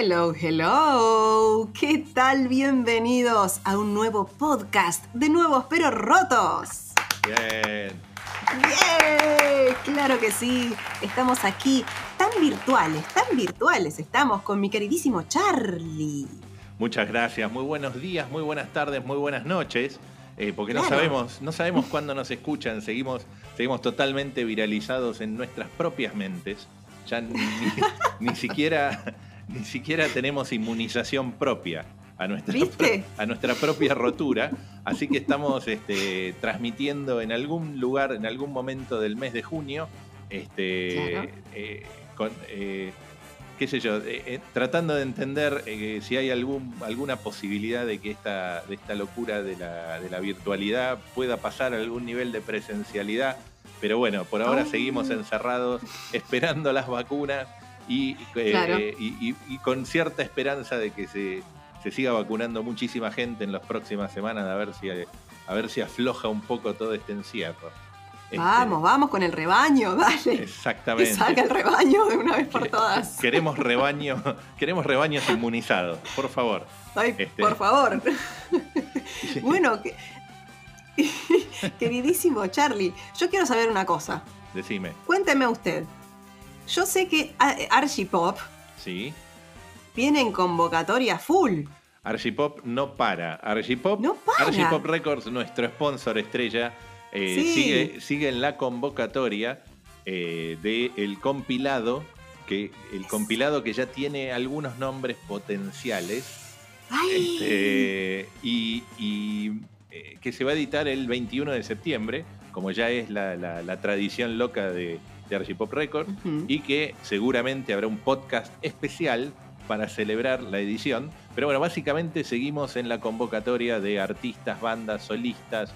Hello, hello. ¿Qué tal? Bienvenidos a un nuevo podcast de Nuevos pero Rotos. Bien. ¡Bien! Claro que sí. Estamos aquí tan virtuales, tan virtuales. Estamos con mi queridísimo Charlie. Muchas gracias. Muy buenos días, muy buenas tardes, muy buenas noches. Eh, porque no sabemos, no sabemos cuándo nos escuchan. Seguimos, seguimos totalmente viralizados en nuestras propias mentes. Ya ni, ni siquiera, ni siquiera tenemos inmunización propia a nuestra, ¿Viste? a nuestra propia rotura. Así que estamos este, transmitiendo en algún lugar, en algún momento del mes de junio, este, Claro. eh, con, eh, qué sé yo, eh, eh, tratando de entender eh, si hay algún, alguna posibilidad de que esta, de esta locura de la, de la virtualidad pueda pasar a algún nivel de presencialidad. Pero bueno, por ahora seguimos encerrados esperando las vacunas y, eh, Claro. eh, y- con cierta esperanza de que se, se siga vacunando muchísima gente en las próximas semanas, a ver si, a ver si afloja un poco todo este encierro. Este, Vamos, vamos con el rebaño, dale. Que Exactamente. salga el rebaño de una vez por todas. Queremos rebaño, queremos rebaños inmunizados, por favor. Ay, este- por favor. bueno, que- queridísimo Charlie, yo quiero saber una cosa. Decime, Cuénteme usted. Yo sé que ah, Archipop ¿sí? viene en convocatoria full. Archipop no para. Archipop, No para. Archipop Records, nuestro sponsor estrella, eh, Sí. sigue, sigue en la convocatoria eh, del compilado, que, el compilado que ya tiene algunos nombres potenciales. ¡Ay! Este, y y, eh, que se va a editar el 21 de septiembre, como ya es la, la- la tradición loca de, de Archipop Records, Ujú. y que seguramente habrá un podcast especial para celebrar la edición. Pero bueno, básicamente seguimos en la convocatoria de artistas, bandas, solistas,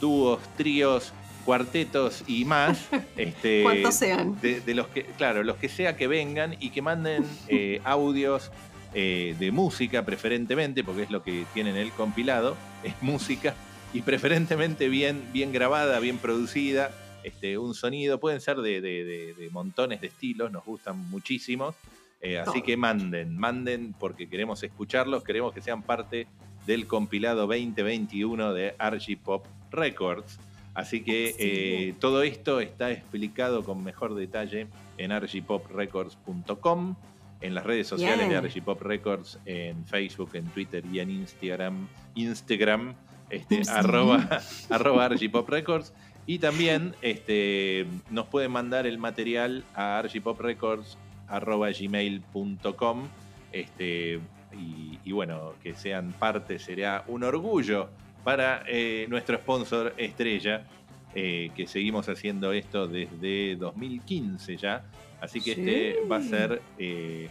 dúos, tríos, cuartetos y más. este, ¿Cuántos sean? de, de los que, claro, los que sea que vengan y que manden eh, audios eh, de música preferentemente, porque es lo que tienen el compilado, es música, y preferentemente bien, bien grabada, bien producida, este, un sonido, pueden ser de, de- de- de montones de estilos, nos gustan muchísimos, eh, así que manden, manden porque queremos escucharlos, queremos que sean parte del compilado 2021 de Archipop Records. Así que eh, todo esto está explicado con mejor detalle en archipoprecords.com, en las redes sociales Bien. de Archipop Records, en Facebook, en Twitter y en Instagram, Instagram, este, arroba, arroba Archipop Records. Y también este, nos pueden mandar el material a archipoprecords arroba gmail.com este, y, y bueno, que sean parte será un orgullo para eh, nuestro sponsor estrella, eh, que seguimos haciendo esto desde 2015 ya. Así que este va a ser, eh,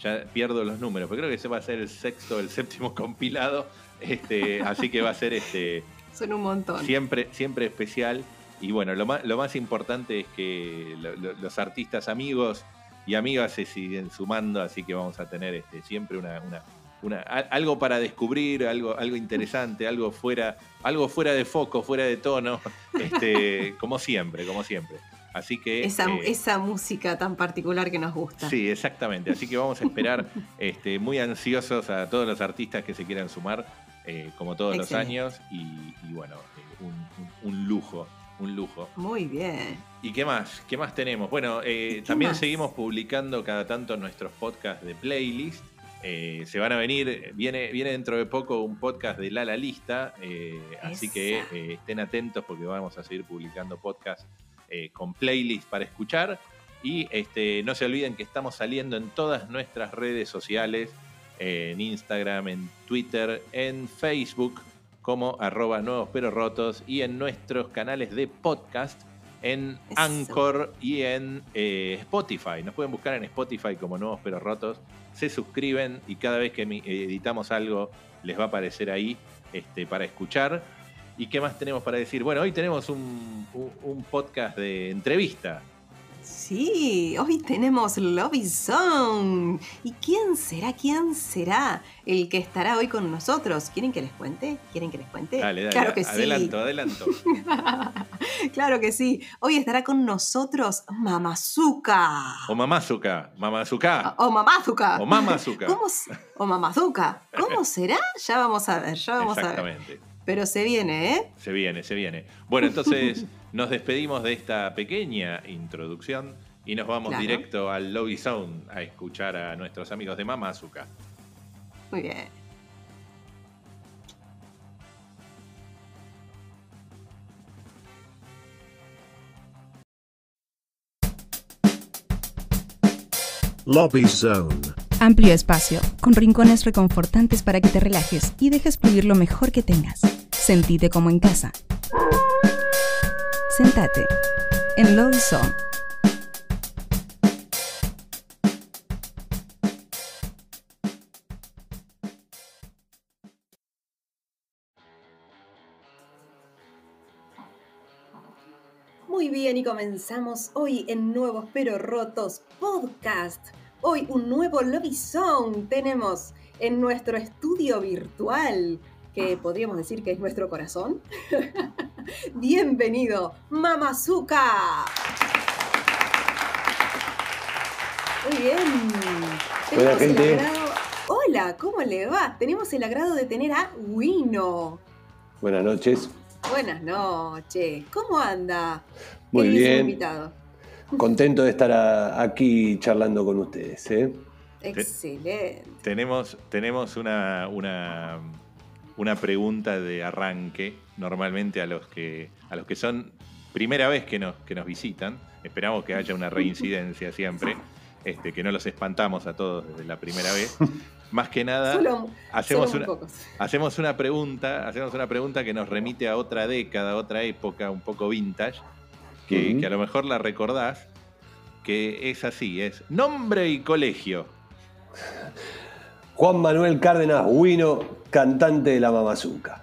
ya pierdo los números, pero creo que ese va a ser el sexto, el séptimo compilado. Este, así que va a ser este, Son un montón. siempre, siempre especial. Y bueno, lo más, lo más importante es que lo- lo- los artistas amigos y amigas se siguen sumando, así que vamos a tener este, siempre una, una- una- algo para descubrir, algo, algo interesante, algo fuera, algo fuera de foco, fuera de tono, este, como siempre, como siempre. Así que Esa, eh, esa música tan particular que nos gusta. Sí, exactamente. Así que vamos a esperar este, muy ansiosos a todos los artistas que se quieran sumar, eh, como todos Excelente. los años. Y, y bueno, eh, un, un- un lujo, un lujo. Muy bien. ¿Y qué más? ¿Qué más tenemos? Bueno, eh, ¿Qué también más? seguimos publicando cada tanto nuestros podcasts de playlist. Eh, se van a venir, viene, viene dentro de poco un podcast de Lala Lista, eh, así que estén atentos porque vamos a seguir publicando podcasts con playlist para escuchar. Y este, no se olviden que estamos saliendo en todas nuestras redes sociales, en Instagram, en Twitter, en Facebook, como arroba nuevos pero rotos, y en nuestros canales de podcast, en Eso. Anchor y en eh, Spotify. Nos pueden buscar en Spotify como nuevos pero rotos. Se suscriben y cada vez que editamos algo les va a aparecer ahí este, para escuchar. ¿Y qué más tenemos para decir? Bueno, hoy tenemos un, un- un podcast de entrevista. Sí, hoy tenemos Lobby Zone. ¿Y quién será, quién será el que estará hoy con nosotros? ¿Quieren que les cuente? ¿Quieren que les cuente? Dale, dale. Claro que sí. adelanto, adelanto. claro que sí. Hoy estará con nosotros Mamazuka. O Mamazuka, Mamazuka. O Mamazuka. O Mamazuka. ¿Cómo, o Mamazuka. ¿Cómo será? Ya vamos a ver, ya vamos a ver. Exactamente. Pero se viene, ¿eh? Se viene, se viene. Bueno, entonces nos despedimos de esta pequeña introducción y nos vamos Claro. directo al Lobby Zone a escuchar a nuestros amigos de Mamazuka. Muy bien. Lobby Zone. Amplio espacio, con rincones reconfortantes para que te relajes y dejes fluir lo mejor que tengas. Sentite como en casa. Sentate en Lobby Zone. Muy bien, y comenzamos hoy en Nuevos Pero Rotos Podcast. Hoy un nuevo Lobby Song tenemos en nuestro estudio virtual, que podríamos decir que es nuestro corazón. Bienvenido, Mamazuka. Muy bien. Hola, gente. agrado- Hola, ¿cómo le va? Tenemos el agrado de tener a Wino. Buenas noches. Buenas noches. ¿Cómo anda? Muy bien. invitado. Contento de estar a- aquí charlando con ustedes. ¿eh? Excelente. Tenemos, tenemos una, una, una pregunta de arranque, normalmente a los que, a los que son primera vez que nos, que nos visitan. Esperamos que haya una reincidencia siempre, este, que no los espantamos a todos desde la primera vez. Más que nada, Solo, hacemos solo una, hacemos una pregunta, hacemos una pregunta que nos remite a otra década, a otra época, un poco vintage, que a lo mejor la recordás, que es así, es nombre y colegio. Juan Manuel Cárdenas Huino, cantante de la Mamazuca.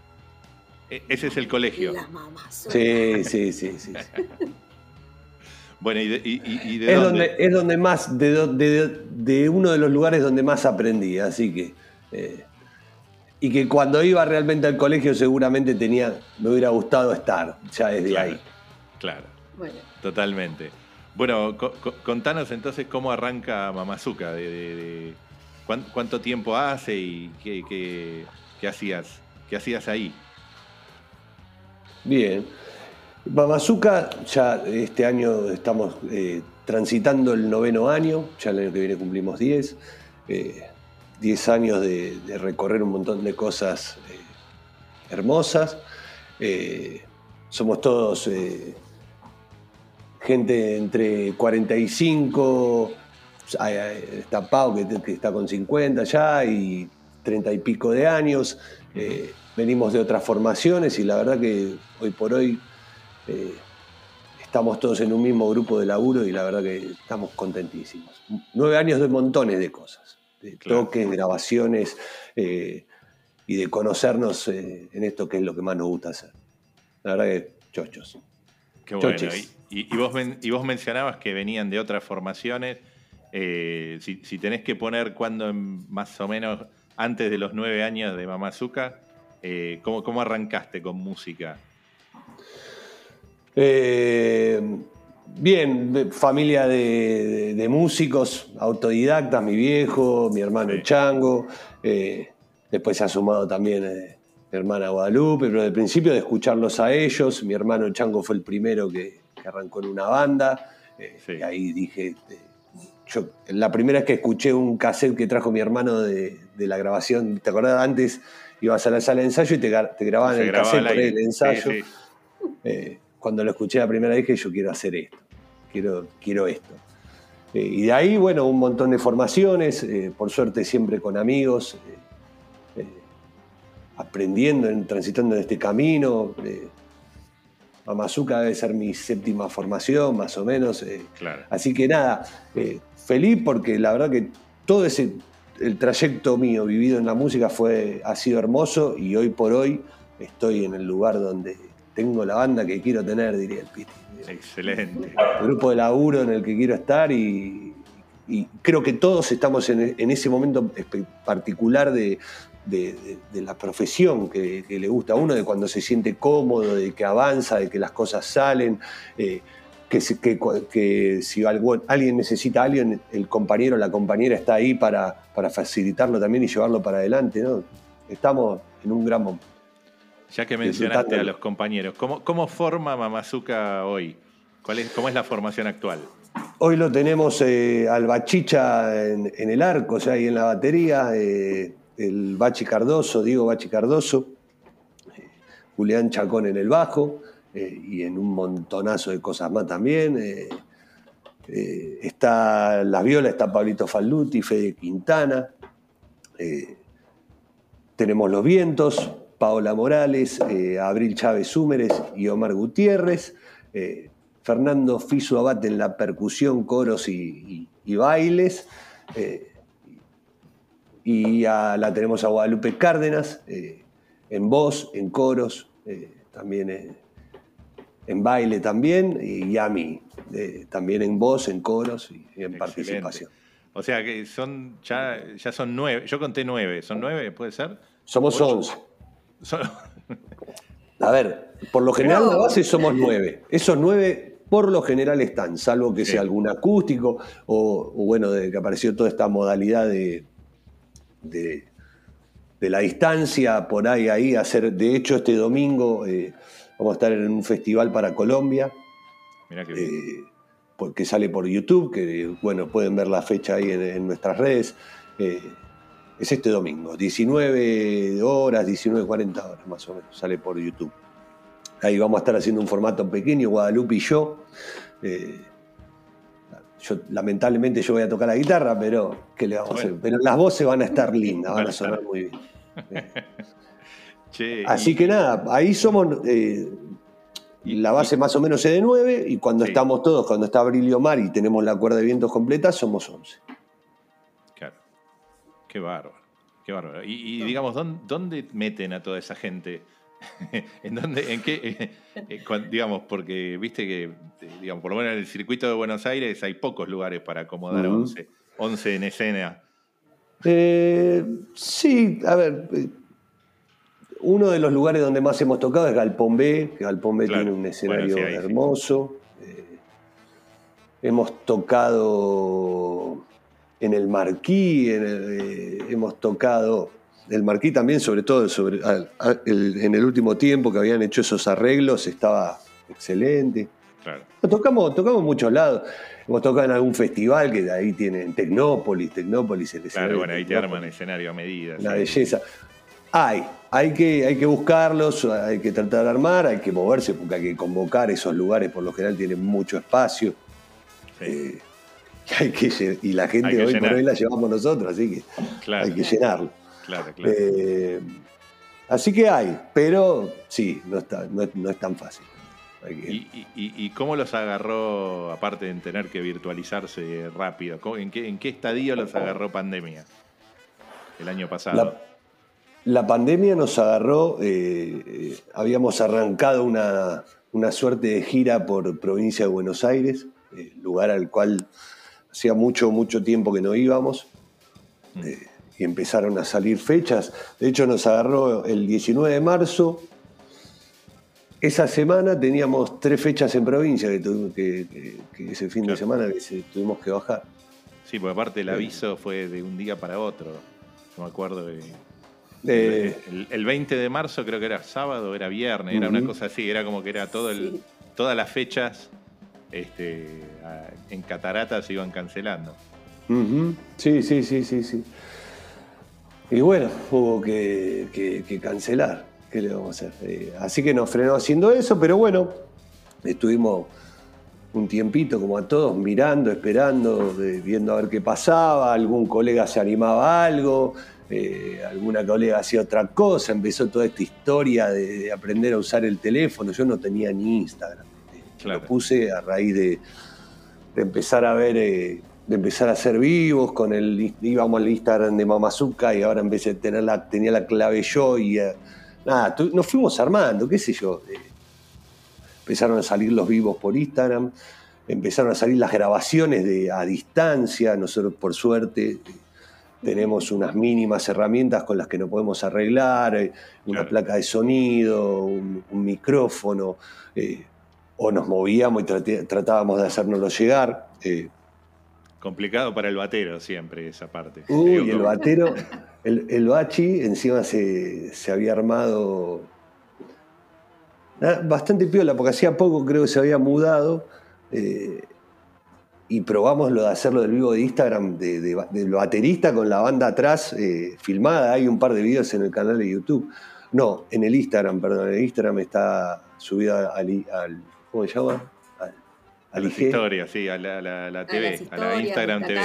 E- ese es el colegio. La mamá. Sí, sí, sí, sí. sí. Bueno, ¿y de, y- y- y de Es, dónde? donde, es donde más, de, do- de- de uno de los lugares donde más aprendí, así que. eh, y que cuando iba realmente al colegio seguramente tenía, me hubiera gustado estar, ya desde Claro, ahí. claro, Bueno, totalmente. Bueno, co- co- contanos entonces cómo arranca Mamazuka, de, de- de- cuán- cuánto tiempo hace y qué, hacías, qué hacías ahí. Bien. Mamazuka, ya este año estamos eh, transitando el noveno año, ya el año que viene cumplimos 10. eh, 10 años de, recorrer un montón de cosas eh, hermosas. Eh, somos todos eh, gente entre 45, hay- hay- está Pau que, que está con 50 ya y 30 y pico de años. Eh, venimos de otras formaciones y la verdad que hoy por hoy eh, estamos todos en un mismo grupo de laburo y la verdad que estamos contentísimos. Nueve años de montones de cosas, de Claro. toques, grabaciones eh, y de conocernos eh, en esto que es lo que más nos gusta hacer. La verdad que chochos. Qué bueno. Vos, y vos mencionabas que venían de otras formaciones. Eh, si, si tenés que poner cuando más o menos antes de los nueve años de Mamazuka, eh, ¿cómo, ¿cómo arrancaste con música? Eh, bien, de- familia de, de- de músicos, autodidactas, mi viejo, mi hermano Sí. Chango, eh, después se ha sumado también mi hermana Guadalupe, pero de principio de escucharlos a ellos, mi hermano Chango fue el primero que, que arrancó en una banda, Sí. y ahí dije, eh, yo, la primera vez que escuché un cassette que trajo mi hermano de, de la grabación, ¿te acordás? Antes ibas a la sala de ensayo y te, gra- te grababan Se el grababa cassette por el ensayo. Sí, sí. Eh, cuando lo escuché la primera vez dije yo quiero hacer esto, quiero, quiero esto. Eh, y de ahí, bueno, un montón de formaciones, eh, por suerte siempre con amigos, aprendiendo, en- transitando en este camino. Mamazuka debe ser mi séptima formación, más o menos. Claro. Así que nada, feliz porque la verdad que todo ese el trayecto mío vivido en la música fue, ha sido hermoso y hoy por hoy estoy en el lugar donde tengo la banda que quiero tener, diría el Piti. Excelente. El grupo de laburo en el que quiero estar y, y creo que todos estamos en, en ese momento particular de, de- de- de la profesión que, que le gusta a uno, de cuando se siente cómodo, de que avanza, de que las cosas salen, eh, que, si algo- alguien necesita a alguien, el compañero o la compañera está ahí para, para facilitarlo también y llevarlo para adelante. ¿no? Estamos en un gran momento. Ya que mencionaste a los compañeros, ¿cómo, cómo forma Mamazuka hoy? ¿Cuál es, ¿Cómo es la formación actual? Hoy lo tenemos eh, al Bachicha en, en el arco, o sea, ahí en la batería, eh, el Bachi Cardoso, Diego Bachi Cardoso, eh, Julián Chacón en el bajo eh, y en un montonazo de cosas más también. eh, eh, está la viola, está Pablito Falduti, Fede Quintana. tenemos los vientos, Paola Morales, Abril Chávez Húmeres y Omar Gutiérrez. Fernando Fisu Abate en la percusión, coros y, y- bailes. y a- la tenemos a Guadalupe Cárdenas en voz, en coros, también en baile también, y a mí eh, también en voz, en coros y en Excelente. participación. O sea que son ya, ya son nueve. Yo conté nueve. ¿Son nueve? ¿Puede ser? Somos Ocho. 11. Son- A ver, por lo general Pero- la base somos nueve. Esos nueve por lo general están, salvo que Sí. sea algún acústico o, o bueno, de que apareció toda esta modalidad de, de, de la distancia por ahí, ahí, hacer. De hecho, este domingo eh, vamos a estar en un festival para Colombia, Mirá que bien. eh, sale por YouTube, que bueno, pueden ver la fecha ahí en, en nuestras redes. Eh, es este domingo, 19 horas, 19.40 horas más o menos, sale por YouTube. Ahí vamos a estar haciendo un formato pequeño, Guadalupe y yo. Eh, yo lamentablemente yo voy a tocar la guitarra, pero ¿qué le vamos a hacer? Pero las voces van a estar lindas, van a sonar muy bien. Che, Así y- que nada, ahí somos. eh, Y- la base más o menos es de 9 y cuando Sí. estamos todos, cuando está Abril y Omar y tenemos la cuerda de vientos completa, somos 11. Claro. Qué bárbaro. Qué bárbaro. Y, y, digamos, ¿dónde, dónde meten a toda esa gente? ¿En dónde? ¿En qué? eh, eh, digamos, porque viste que, eh, digamos, por lo menos en el circuito de Buenos Aires hay pocos lugares para acomodar Ujú. 11, 11 en escena. Eh, sí, a ver. Uno de los lugares donde más hemos tocado es Galpón B, que Galpón B Claro. tiene un escenario Bueno, sí, ahí sí. hermoso. Eh, hemos tocado en el Marquí, en el, eh, hemos tocado el Marquí también, sobre todo sobre, al- al- el- en el último tiempo que habían hecho esos arreglos, estaba excelente. Claro. Tocamos, tocamos en muchos lados. Hemos tocado en algún festival que ahí tienen Tecnópolis, Tecnópolis, el Claro, bueno, ahí te arman escenario a medida. Sí. belleza. Hay, hay que, hay que buscarlos, hay que tratar de armar, hay que moverse porque hay que convocar esos lugares, por lo general tienen mucho espacio. Sí, eh, y, hay que, y la gente hoy llenar. por hoy la llevamos nosotros, así que claro, hay que llenarlo. claro, claro. Eh, así que hay, pero sí, no, está, no, es, no es tan fácil. Que- ¿Y, y- y- y cómo los agarró, aparte de tener que virtualizarse rápido? ¿Cómo- ¿En qué, en qué estadio los agarró pandemia? El año pasado. La, la pandemia nos agarró, eh, eh, habíamos arrancado una, una suerte de gira por provincia de Buenos Aires, eh, lugar al cual hacía mucho, mucho tiempo que no íbamos, Mm. y empezaron a salir fechas. De hecho, nos agarró el 19 de marzo. Esa semana teníamos tres fechas en provincia que, tuvimos que, que- que ese fin Claro. de semana que se- tuvimos que bajar. Sí, porque aparte el aviso fue de un día para otro. No me acuerdo. de- El, el 20 de marzo creo que era sábado, era viernes, era una cosa así. Era como que era todo el, Sí. todas las fechas este, en cataratas se iban cancelando. Sí, sí, sí, sí, sí. Y bueno, hubo que, que- que cancelar. ¿Qué le vamos a hacer? Eh, así que nos frenó haciendo eso, pero bueno, estuvimos un tiempito como a todos mirando, esperando, de- viendo a ver qué pasaba. Algún colega se animaba a algo, eh, alguna colega hacía otra cosa. Empezó toda esta historia de, de aprender a usar el teléfono. Yo no tenía ni Instagram. Eh, Claro. Lo puse a raíz de, de empezar a ver, eh, de empezar a ser vivos, con el íbamos al Instagram de Mamazuca y ahora empecé a tener la, tenía la clave yo y eh, nada, nos fuimos armando, qué sé yo. empezaron a salir los vivos por Instagram, empezaron a salir las grabaciones de, a distancia, nosotros por suerte tenemos unas mínimas herramientas con las que nos podemos arreglar, eh, una Claro. placa de sonido, un, un micrófono, eh, o nos movíamos y trate- tratábamos de hacérnoslo llegar. eh, Complicado para el batero siempre esa parte. Uy, Digo, el batero, el, el bachi encima se, se había armado ah, bastante piola, porque hacía poco creo que se había mudado eh, y probamos lo de hacerlo del vivo de Instagram de, de baterista con la banda atrás eh, filmada. Hay un par de videos en el canal de YouTube. No, en el Instagram, perdón, en el Instagram está subida al, ¿cómo se llama? Al, a al las historias, sí, a la, a la- a la A TV, a la Instagram TV.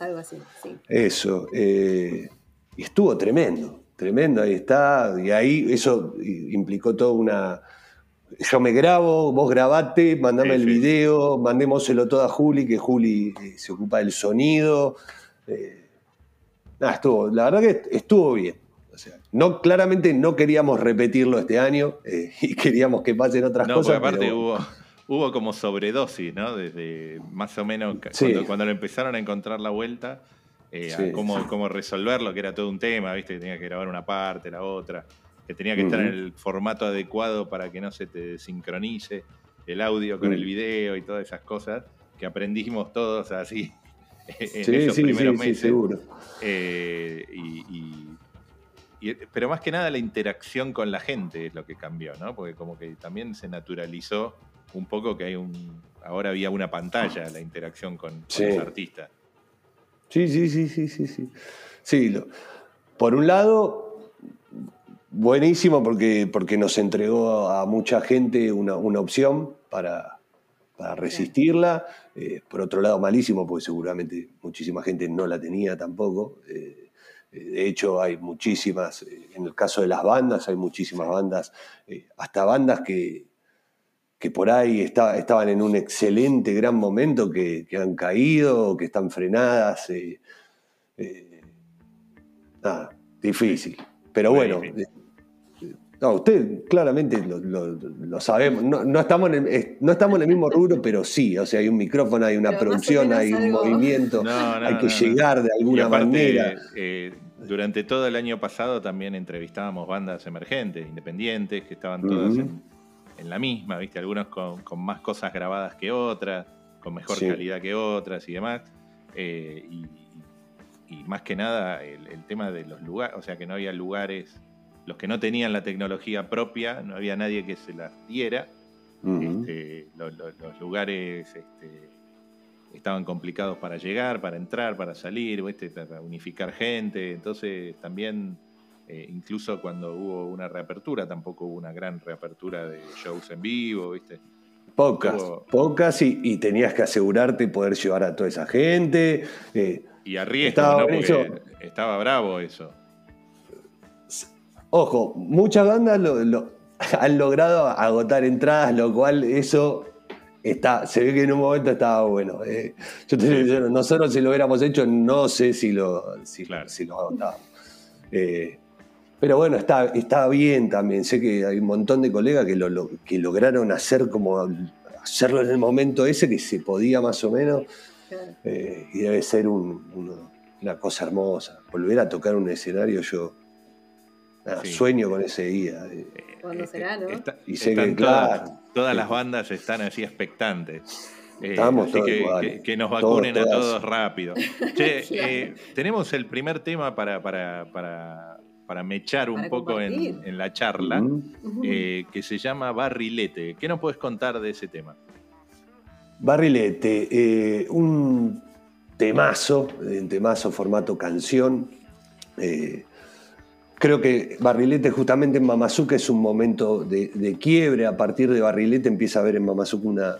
algo así. Sí. Eso. eh, estuvo tremendo, tremendo, ahí está. Y ahí eso implicó toda una. Yo me grabo, vos grabate, mandame Sí, el sí. video, mandémoselo todo a Juli, que Juli eh, se ocupa del sonido. eh, nada, estuvo, la verdad que estuvo bien. O sea, no, claramente no queríamos repetirlo este año eh, y queríamos que pasen otras No, cosas. aparte pero- hubo, hubo como sobredosis, ¿no? Desde más o menos Sí. cuando, cuando le empezaron a encontrar la vuelta, eh, a cómo, cómo resolverlo, que era todo un tema, ¿viste? Que tenía que grabar una parte, la otra, que tenía que estar en el formato adecuado para que no se te sincronice el audio con Mm. el video y todas esas cosas que aprendimos todos así en Sí, esos sí, primeros sí, sí, meses. seguro. Eh, y, y- y- pero más que nada la interacción con la gente es lo que cambió, ¿no? Porque como que también se naturalizó un poco que hay un. Ahora había una pantalla la interacción con, los artistas. Sí, sí, sí, sí, sí, sí. Sí, lo- por un lado, buenísimo porque, porque nos entregó a mucha gente una, una opción para, para resistirla. Eh, por otro lado, malísimo porque seguramente muchísima gente no la tenía tampoco. Eh, eh, de hecho, hay muchísimas, en el caso de las bandas, hay muchísimas bandas, eh, hasta bandas que, que por ahí está- estaban en un excelente, gran momento, que, que han caído, que están frenadas. nada, difícil. Pero bueno, no, usted claramente lo, lo- lo sabemos. No, no estamos en el, no estamos en el mismo rubro, pero sí. O sea, hay un micrófono, hay una Pero producción, hay un algo- movimiento, No, no, hay que no, no. llegar de Y alguna aparte, manera. eh, durante todo el año pasado también entrevistábamos bandas emergentes, independientes, que estaban todas en, en la misma, ¿viste? Algunos con, con más cosas grabadas que otras, con mejor Sí. calidad que otras y demás. Eh, y, y más que nada el, el tema de los lugares, o sea que no había lugares, los que no tenían la tecnología propia, no había nadie que se las diera. Este, lo- lo- los lugares este, estaban complicados para llegar, para entrar, para salir, ¿viste? para unificar gente. Entonces también, eh, incluso cuando hubo una reapertura, tampoco hubo una gran reapertura de shows en vivo, ¿viste? Pocas, pocas y, y tenías que asegurarte poder llevar a toda esa gente. eh, Y a riesgo, Estaba ¿no? Porque estaba bravo eso. Ojo, muchas bandas lo- lo- han logrado agotar entradas, lo cual eso está, se ve que en un momento estaba bueno. eh. Yo te nosotros si lo hubiéramos hecho, no sé si lo, si, Claro. si lo agotábamos. Eh, pero bueno, está, está bien también. Sé que hay un montón de colegas que, lo, lo- que lograron hacer como hacerlo en el momento ese que se podía más o menos. Claro. Eh, y debe ser un- una cosa hermosa. Volver a tocar un escenario, yo nada, Sí. sueño con ese día. eh. ¿Cuándo será, no? Está- Y sé que, todas, claro. todas las bandas están así expectantes. Eh, Estamos así todos que, iguales. que- que nos Todos, vacunen a todos rápido. Che, eh, tenemos el primer tema para, para, para, para mechar un Para poco en, en la charla, eh, que se llama Barrilete. ¿Qué nos puedes contar de ese tema? Barrilete, eh, un temazo, un temazo formato canción. Eh, creo que Barrilete justamente en Mamazuca es un momento de, de quiebre. A partir de Barrilete empieza a haber en Mamazuca una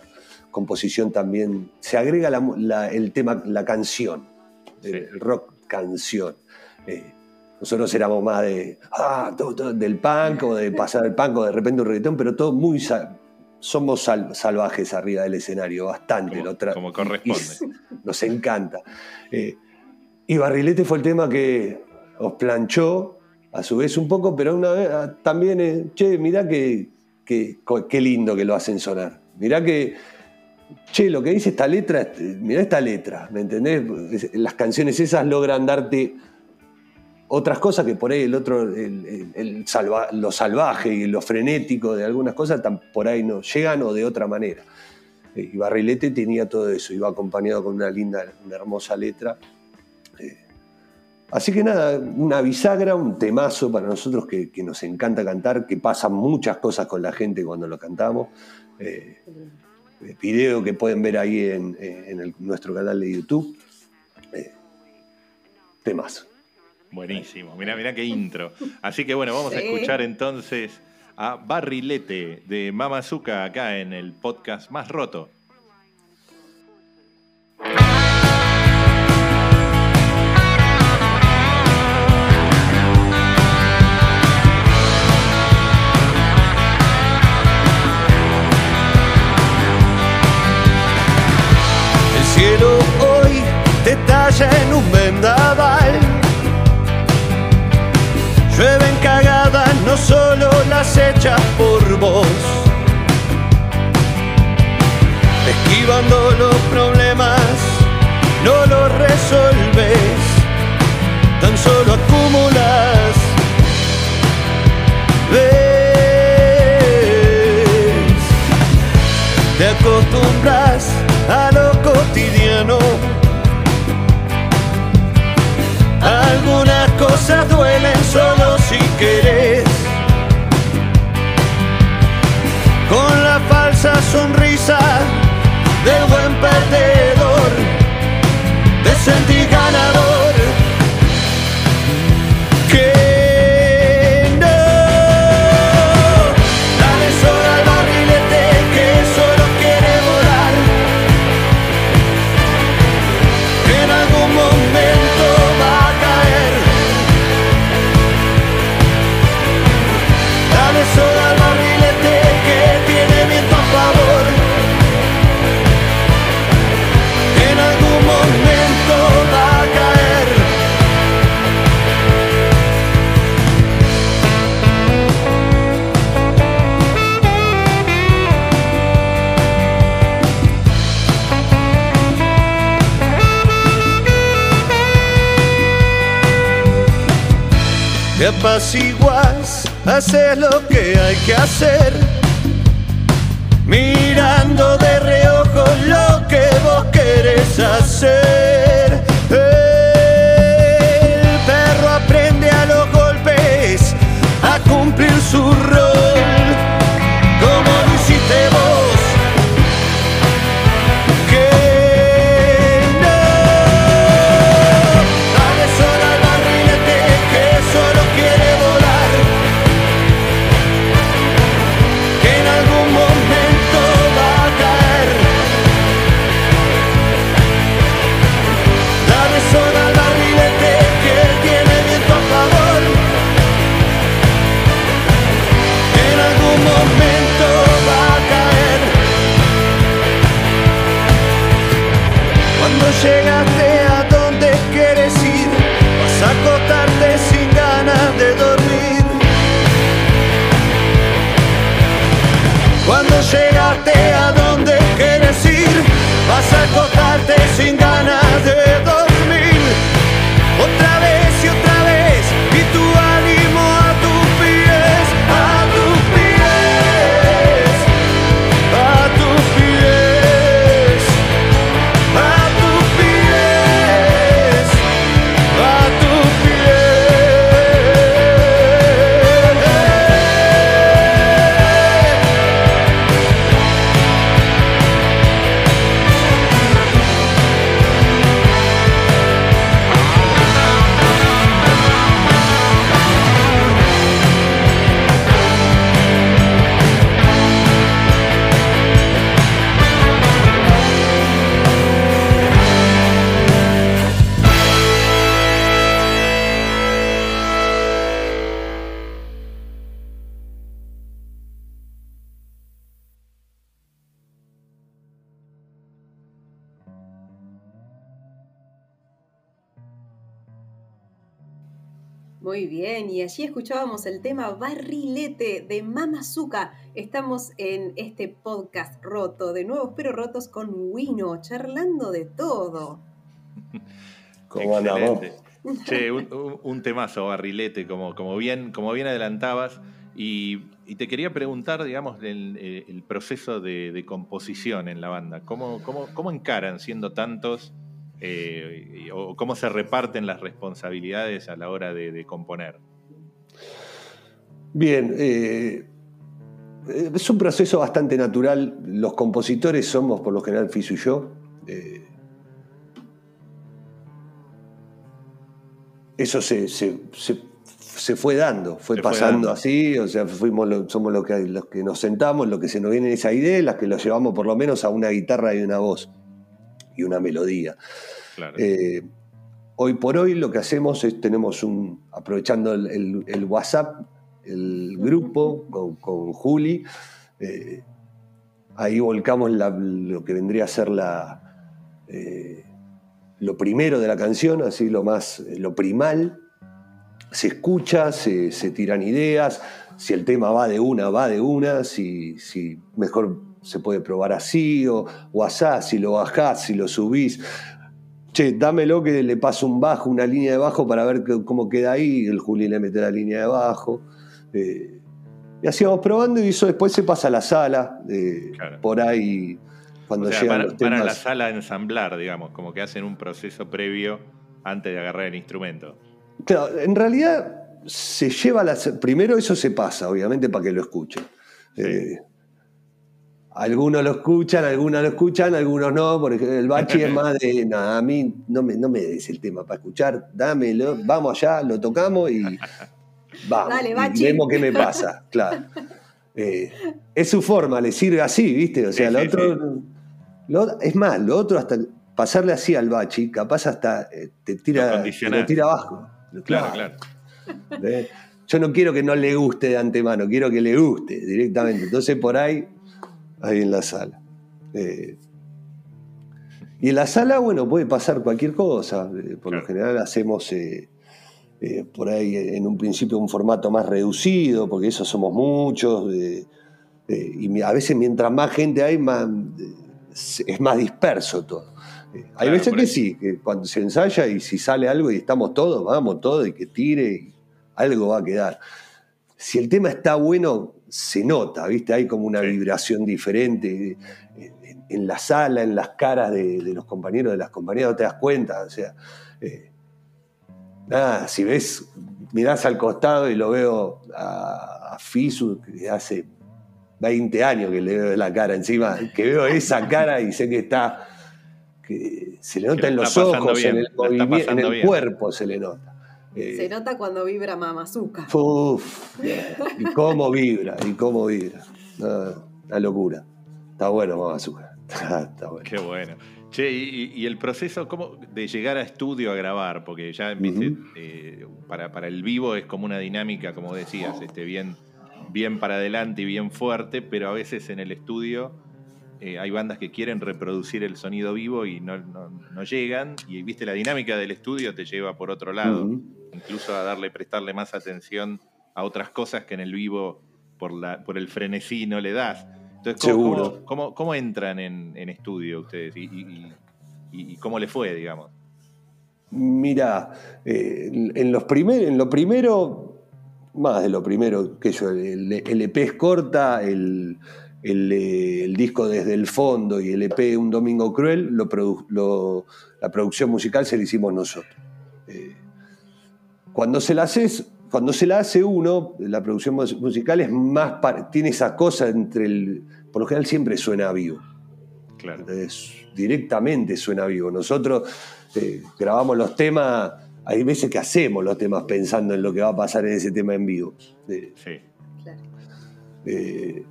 composición también. Se agrega la mu- la- el tema, la canción, Sí. el rock canción. Eh, nosotros éramos más de, ah, todo- todo del punk o de pasar el punk o de repente un reggaetón, pero todo muy... somos sal- salvajes arriba del escenario, bastante. Como, lo y- corresponde. nos encanta. Eh, y Barrilete fue el tema que os planchó, a su vez un poco, pero una vez ah, también, eh, che, mirá que, qué lindo que lo hacen sonar. Mirá que, che, lo que dice esta letra, mirá esta letra, ¿me entendés? Las canciones esas logran darte otras cosas que por ahí el otro, el, lo salvaje y lo frenético de algunas cosas por ahí no llegan o de otra manera. Eh, y Barrilete tenía todo eso, iba acompañado con una linda, una hermosa letra. Eh, así que nada, una bisagra, un temazo para nosotros que, nos encanta cantar, que pasan muchas cosas con la gente cuando lo cantamos. Eh, video que pueden ver ahí en, nuestro canal de YouTube. temazo. Buenísimo, mira, mira qué intro. Así que bueno, vamos a escuchar entonces a Barrilete de Mamazuka acá en el podcast más roto. Hechas por vos. Esquivando los problemas, no los resolves, tan solo acumulas. Ves, te acostumbras a lo cotidiano algunas cosas duelen solo si querés. Sonrisa del buen perdedor, de sentir apaciguas, haces lo que hay que hacer, mirando de reojo lo que vos querés hacer. El perro aprende a los golpes a cumplir su rol, bien, y allí escuchábamos el tema Barrilete de Mamazuka. Estamos en este podcast roto, de nuevos pero rotos con Wino, charlando de todo. ¿Cómo andamos? Excelente. Che, un, un- un temazo, barrilete, como, como, bien, como bien adelantabas. Y, y te quería preguntar, digamos, el, el proceso de, de composición en la banda. ¿Cómo, cómo, cómo encaran siendo tantos? Eh, o cómo se reparten las responsabilidades a la hora de, de componer. Bien, eh, es un proceso bastante natural. Los compositores somos, por lo general, Fisu y yo. Eh, eso se, se- se- se fue dando, fue pasando así, o sea, fuimos lo- somos los que, los que nos sentamos, los que se nos viene esa idea, las que lo llevamos por lo menos a una guitarra y una voz y una melodía. Claro. Eh, hoy por hoy lo que hacemos es, tenemos un, aprovechando el, el- el WhatsApp, el grupo con, con Juli, eh, ahí volcamos la- lo que vendría a ser la, eh, lo primero de la canción, así lo más, lo primal, se escucha, se, se tiran ideas, si el tema va de una, va de una, si, si mejor se puede probar así o, o asá, si lo bajás, si lo subís. Che, dámelo que le paso un bajo, una línea de bajo para ver que- cómo queda ahí. El Juli le mete la línea de bajo. Eh, y así vamos probando y eso después se pasa a la sala. eh, Claro. Por ahí, cuando o sea, llegan los para temas. la sala a ensamblar, digamos, como que hacen un proceso previo antes de agarrar el instrumento. Claro, en realidad se lleva la. Primero eso se pasa, obviamente, para que lo escuchen. Eh, algunos lo escuchan, algunos lo escuchan, algunos no. Por ejemplo, el bachi es más de. No, a mí no me, no me des el tema para escuchar, dámelo, vamos allá, lo tocamos y. Vamos. Dale, y bachi. vemos qué me pasa, claro. Eh, es su forma, le sirve así, ¿viste? O sea, Sí, lo sí, otro. lo- es más, lo otro hasta pasarle así al bachi, capaz hasta eh, te tira, te condicionás. lo tira abajo. Claro, claro. ¿Eh? Yo no quiero que no le guste de antemano, quiero que le guste directamente. Entonces por ahí, ahí en la sala. Eh, y en la sala, bueno, puede pasar cualquier cosa. Eh, por lo general hacemos eh, eh, por ahí en un principio un formato más reducido, porque eso somos muchos. eh, y a veces mientras más gente hay, más, es más disperso todo. Hay veces que sí, que cuando se ensaya y si sale algo y estamos todos, vamos todos y que tire, y algo va a quedar. Si el tema está bueno, se nota, ¿viste? Hay como una Sí. vibración diferente eh, en, en la sala, en las caras de, de los compañeros, de las compañeras, no te das cuenta. O sea, eh, nada, si ves, mirás al costado y lo veo a, a Fisu, que hace 20 años que le veo la cara encima, que veo esa cara y sé que está, que se le nota Que en los ojos, bien, en el la está movimiento, en pasando el bien. cuerpo se le nota. Eh, Se nota cuando vibra Mamazuka. Uf, y cómo vibra, y cómo vibra. Una locura. Está bueno, mamá azúcar. Está bueno. Qué bueno. Che, y, y el proceso ¿cómo, de llegar a estudio a grabar, porque ya viste, Ujú. eh, para, para el vivo es como una dinámica, como decías, este, bien, bien para adelante y bien fuerte, pero a veces en el estudio eh, hay bandas que quieren reproducir el sonido vivo y no, no- no llegan, y viste, la dinámica del estudio te lleva por otro lado, Ujú. Incluso a darle, prestarle más atención a otras cosas que en el vivo por, la, por el frenesí no le das. Entonces, ¿cómo, Seguro. cómo- cómo- cómo entran en, en estudio ustedes? ¿Y, y- y- y cómo le fue, digamos? Mira, eh, en, los primer, en lo primero, más de lo primero, que yo, el, el EP es corta, el, el, eh, el disco desde el fondo y el EP Un Domingo Cruel, lo produ- lo- la producción musical se la hicimos nosotros. Eh, cuando se la haces, cuando se la hace uno, la producción mus- musical es más, par- tiene esa cosa entre el, por lo general siempre suena vivo. Claro. Directamente suena vivo. Nosotros eh, grabamos los temas, hay veces que hacemos los temas pensando en lo que va a pasar en ese tema en vivo. Eh, Sí. Claro. eh,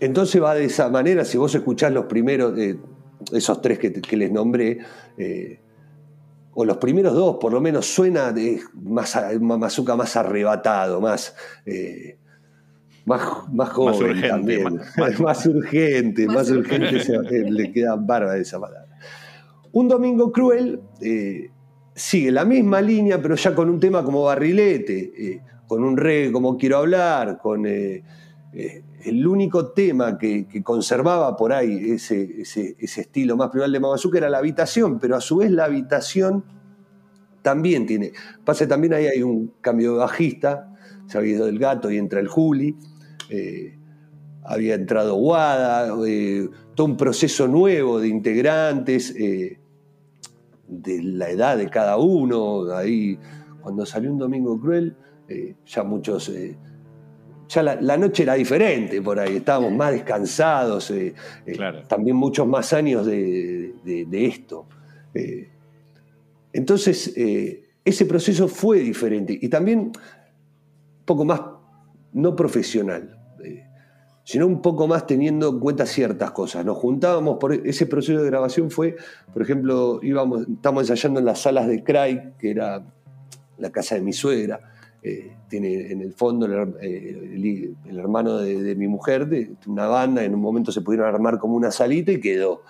entonces va de esa manera, si vos escuchás los primeros, eh, esos tres que, les nombré, eh, o los primeros dos, por lo menos suena de más, más arrebatado, más, eh, más, más joven urgente, también. más- Más, más- urgente, Más más, urgente, se- eh, le queda barba esa palabra. Un domingo cruel, eh, sigue la misma línea, pero ya con un tema como Barrilete, eh, con un reggae como Quiero Hablar, con eh, el único tema que, conservaba por ahí ese, estilo más plural de Mamazuca era la habitación, pero a su vez la habitación también tiene. Pasa que también ahí hay un cambio de bajista, se había ido del gato y entra el Juli, eh, había entrado Guada, eh, todo un proceso nuevo de integrantes, de la edad de cada uno, ahí cuando salió un Domingo Cruel, ya muchos... ya la, la noche era diferente por ahí, estábamos más descansados, eh, eh, Claro. también muchos más años de, de- de esto. Eh, entonces, ese proceso fue diferente y también un poco más, no profesional, sino un poco más teniendo en cuenta ciertas cosas. Nos juntábamos, por ese proceso de grabación fue, por ejemplo, íbamos, estábamos ensayando en las salas de Craig, que era la casa de mi suegra. Eh, tiene en el fondo el, eh, el- el hermano de, de mi mujer, de una banda, en un momento se pudieron armar como una salita y quedó.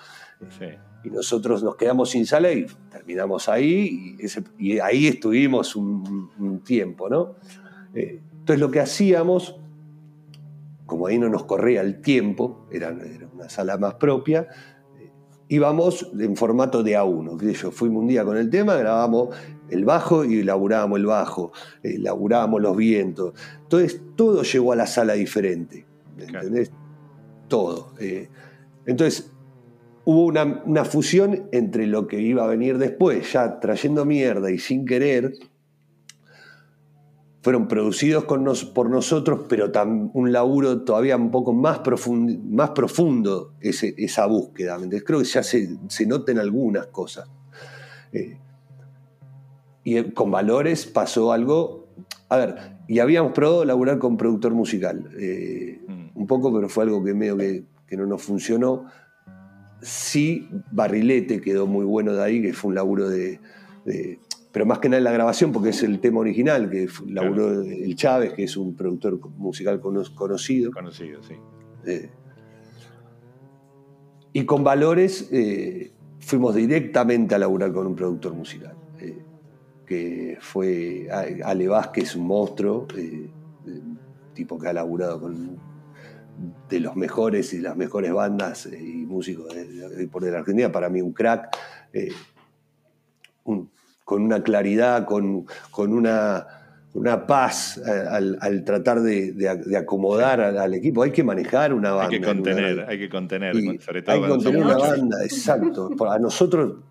Sí. Y nosotros nos quedamos sin sala y terminamos ahí, y, ese- y ahí estuvimos un, un tiempo, ¿no? Eh, entonces lo que hacíamos, como ahí no nos corría el tiempo, era, era una sala más propia, eh, íbamos en formato de A1. qué sé Yo fuimos un día con el tema, grabamos el bajo y laburábamos el bajo, eh, laburábamos los vientos. Entonces todo llegó a la sala diferente, ¿me Claro. ¿entendés? Todo. eh. entonces hubo una, una fusión entre lo que iba a venir después, ya trayendo mierda y sin querer, fueron producidos con nos- por nosotros, pero tam- un laburo todavía un poco más, profund- más profundo ese- esa búsqueda. Creo que ya se, se notan algunas cosas. Eh, y eh, con Valores pasó algo. A ver, y habíamos probado laburar con productor musical. eh, Mm. un poco, pero fue algo que medio que, que no nos funcionó. Sí, Barrilete quedó muy bueno de ahí, que fue un laburo de, de- Pero más que nada en la grabación, porque es el tema original, que laburó el Chávez, que es un productor musical cono- conocido. Conocido, sí. Eh, y con Valores eh, fuimos directamente a laburar con un productor musical, que fue A- Ale Vázquez, un monstruo, eh, eh, tipo que ha laburado con de los mejores y las mejores bandas eh, y músicos de, de- por de la Argentina, para mí un crack, eh, un- con una claridad, con, con una, una paz al, al tratar de, de- acomodar al, al equipo. Hay que manejar una banda. Hay que contener, hay que contener, sobre todo hay que contener una banda, exacto. A nosotros, so-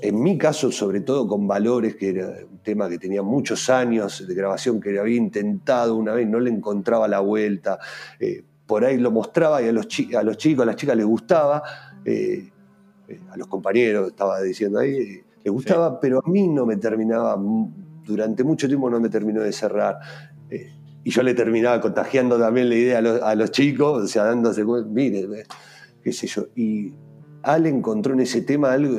en mi caso, sobre todo con Valores, que era un tema que tenía muchos años de grabación, que había intentado una vez, no le encontraba la vuelta. eh, por ahí lo mostraba y a los, a los chicos, a las chicas les gustaba, eh, eh, a los compañeros, estaba diciendo ahí, les gustaba, pero a mí no me terminaba, durante mucho tiempo no me terminó de cerrar. Eh, y yo le terminaba contagiando también la idea a los, a los chicos, o sea, dándose cuenta, mire, qué sé yo. Y Ale encontró en ese tema algo,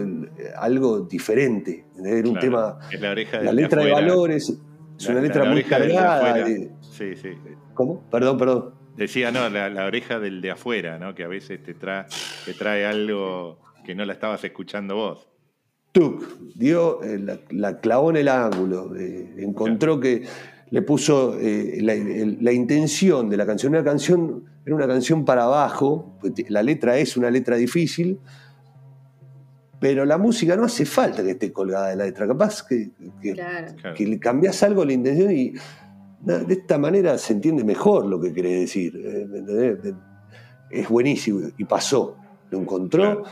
algo diferente. Era un tema, es la oreja la letra de valores, es una la- letra la muy de cargada. de- Sí, sí. ¿Cómo? Perdón, perdón. Decía, no, la, la oreja del de afuera, ¿no? Que a veces te trae, te trae algo que no la estabas escuchando vos. Tuc, dio, eh, la, la clavó en el ángulo, eh, encontró que le puso eh, la, intención de la canción. Una canción era una canción para abajo, la letra es una letra difícil, pero la música no hace falta que esté colgada de la letra. Capaz que, que, Claro. Claro. que le cambiás algo la intención y na- de esta manera se entiende mejor lo que querés decir. eh. Es buenísimo y pasó, lo encontró. Claro.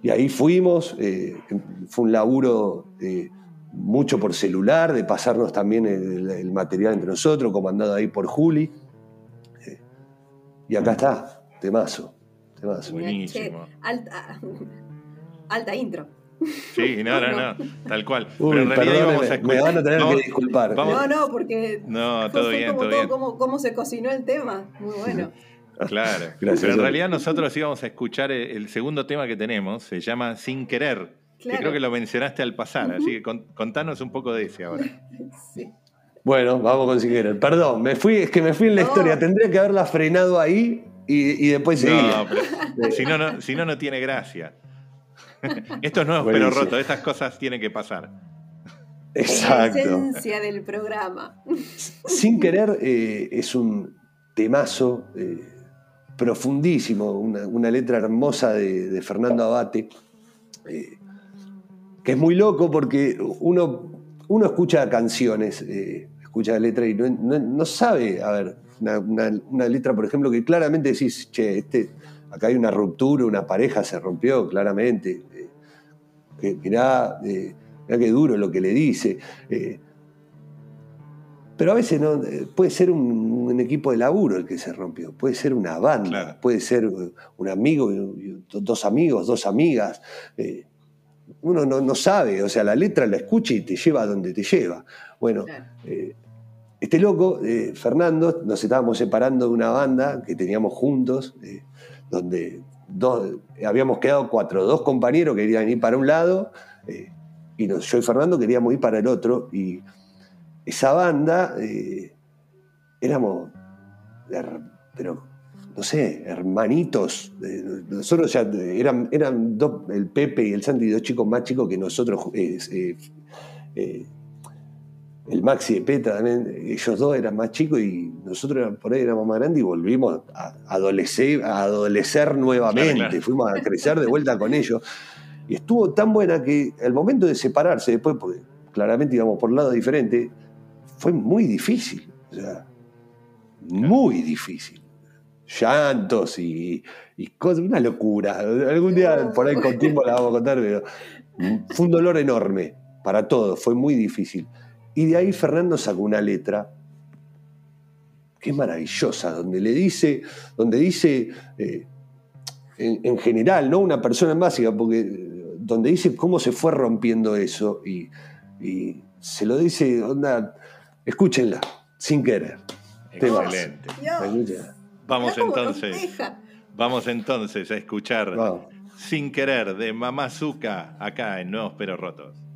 Y ahí fuimos, eh, fue un laburo eh, mucho por celular, de pasarnos también el, el material entre nosotros, comandado ahí por Juli. Eh, y acá está, temazo, temazo. Buenísimo. che, alta, alta intro. Sí, no, no, no, tal cual. Uy, Pero en realidad íbamos a escuchar. me van a tener vamos- que disculpar. vamos- No, no, porque No, todo bien, como todo bien. cómo, cómo se cocinó el tema. Muy bueno. Claro. Gracias, Pero en realidad nosotros íbamos a escuchar el, el segundo tema que tenemos, se llama Sin Querer. Que creo que lo mencionaste al pasar, así que con- contanos un poco de ese ahora. Sí. Bueno, vamos con si querer. Perdón, me fui, es que me fui en la No. historia. Tendría que haberla frenado ahí y, y después seguir. No, pero si no, no, si no, no tiene gracia. Estos nuevos pero Buenísimo. rotos, estas cosas tienen que pasar. La Exacto. esencia del programa. Sin querer eh, es un temazo eh, profundísimo, una, una letra hermosa de, de Fernando Abate, eh, que es muy loco porque uno, uno escucha canciones, eh, escucha la letra y no, no- no sabe, a ver, una, una- una letra, por ejemplo, que claramente decís, che, este, acá hay una ruptura, una pareja se rompió, claramente. eh, que, mirá, eh, mirá qué duro lo que le dice. eh, pero a veces no, puede ser un, un equipo de laburo el que se rompió, puede ser una banda, Claro. puede ser un amigo, dos amigos, dos amigas. Uno no, no sabe, o sea, la letra la escucha y te lleva a donde te lleva. Bueno, Claro. eh, este loco, eh, Fernando, nos estábamos separando de una banda que teníamos juntos, eh, donde dos, habíamos quedado cuatro, dos compañeros querían ir para un lado y nos- yo y Fernando queríamos ir para el otro. Y esa banda éramos, her- pero no sé, hermanitos. eh, nosotros ya eran, eran dos, el Pepe y el Santi, dos chicos más chicos que nosotros. eh, eh, eh, el Maxi de Petra también, ellos dos eran más chicos y nosotros por ahí éramos más grandes y volvimos a adolecer, a adolecer nuevamente, Claro, claro. fuimos a crecer de vuelta con ellos. Y estuvo tan buena que el momento de separarse después, porque claramente íbamos por lados diferentes, fue muy difícil. O sea, muy difícil. Llantos y, y cosas, una locura. Algún día por ahí con tiempo la vamos a contar, pero fue un dolor enorme para todos, fue muy difícil. Y de ahí Fernando sacó una letra que es maravillosa, donde le dice, donde dice eh, en, en general, no una persona en básica, porque donde dice cómo se fue rompiendo eso y, y se lo dice, onda, escúchenla, sin querer. Excelente. Vamos entonces, vamos entonces a escuchar. Sin querer de Mamá Zuka acá en Nuevos Pero Rotos.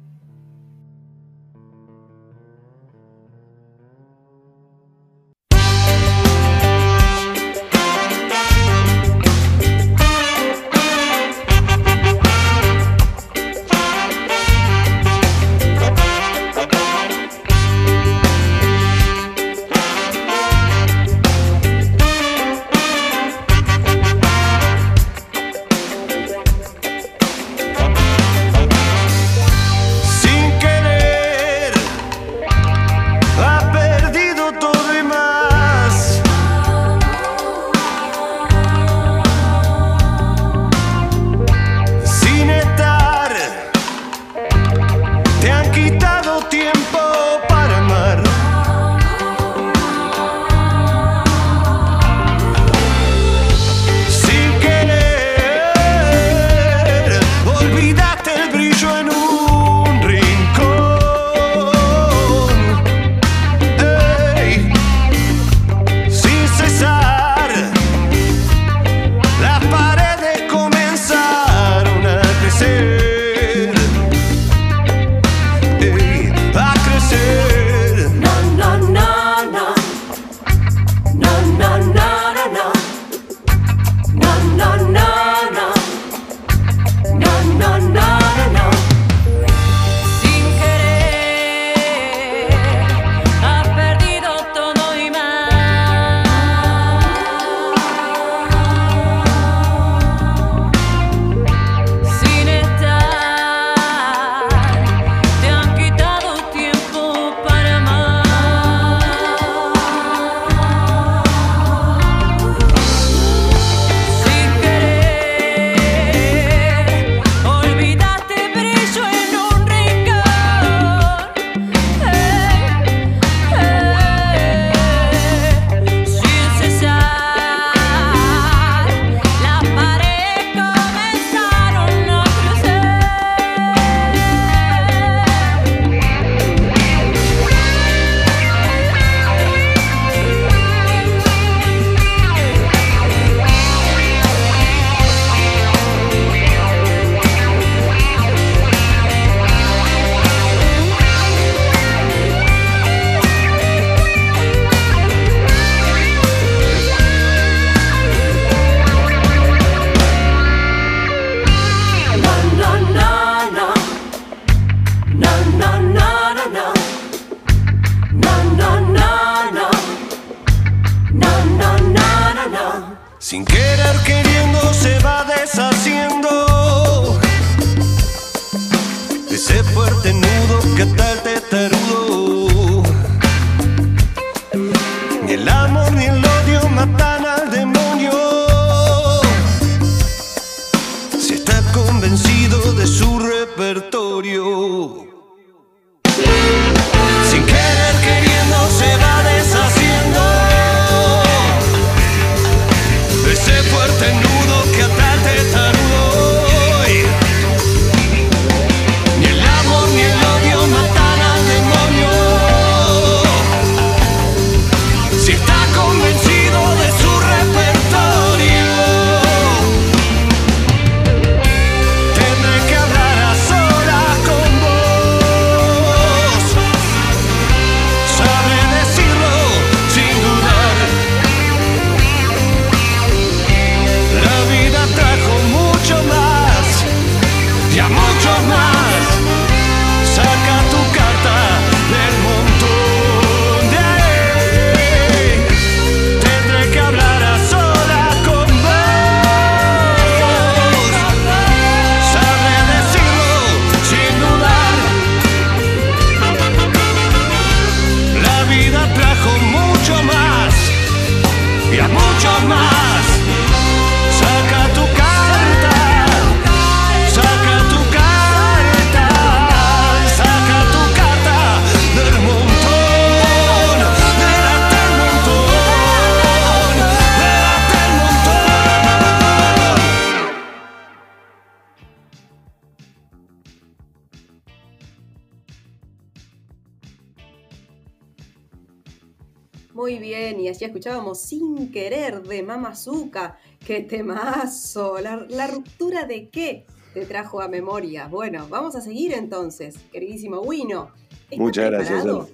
Bien, y allí escuchábamos Sin Querer de Mamazuka. ¡Qué temazo! ¿La, la ruptura de qué te trajo a memoria? Bueno, vamos a seguir entonces, queridísimo Wino. ¿Estás Muchas gracias, preparado?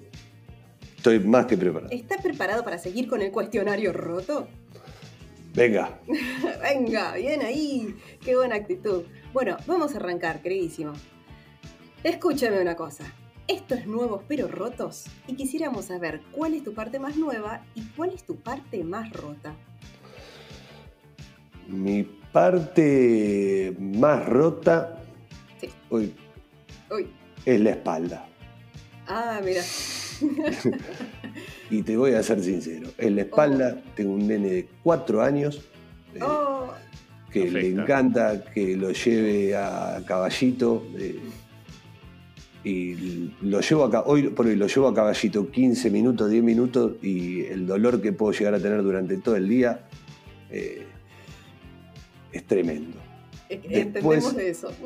Estoy más que preparado. ¿Estás preparado para seguir con el cuestionario roto? Venga, Venga, bien ahí. Qué buena actitud. Bueno, vamos a arrancar, queridísimo. Escúchame una cosa. Esto es Nuevos pero Rotos y quisiéramos saber cuál es tu parte más nueva y cuál es tu parte más rota. mi parte más rota Sí. hoy Uy, es la espalda. ah, mira. Y te voy a ser sincero, en la espalda tengo un nene de cuatro años eh, Oh, que le encanta que lo lleve a caballito. eh, y lo llevo acá, hoy por hoy lo llevo a caballito 15 minutos, 10 minutos y el dolor que puedo llegar a tener durante todo el día eh, es tremendo. Después- entendemos de eso.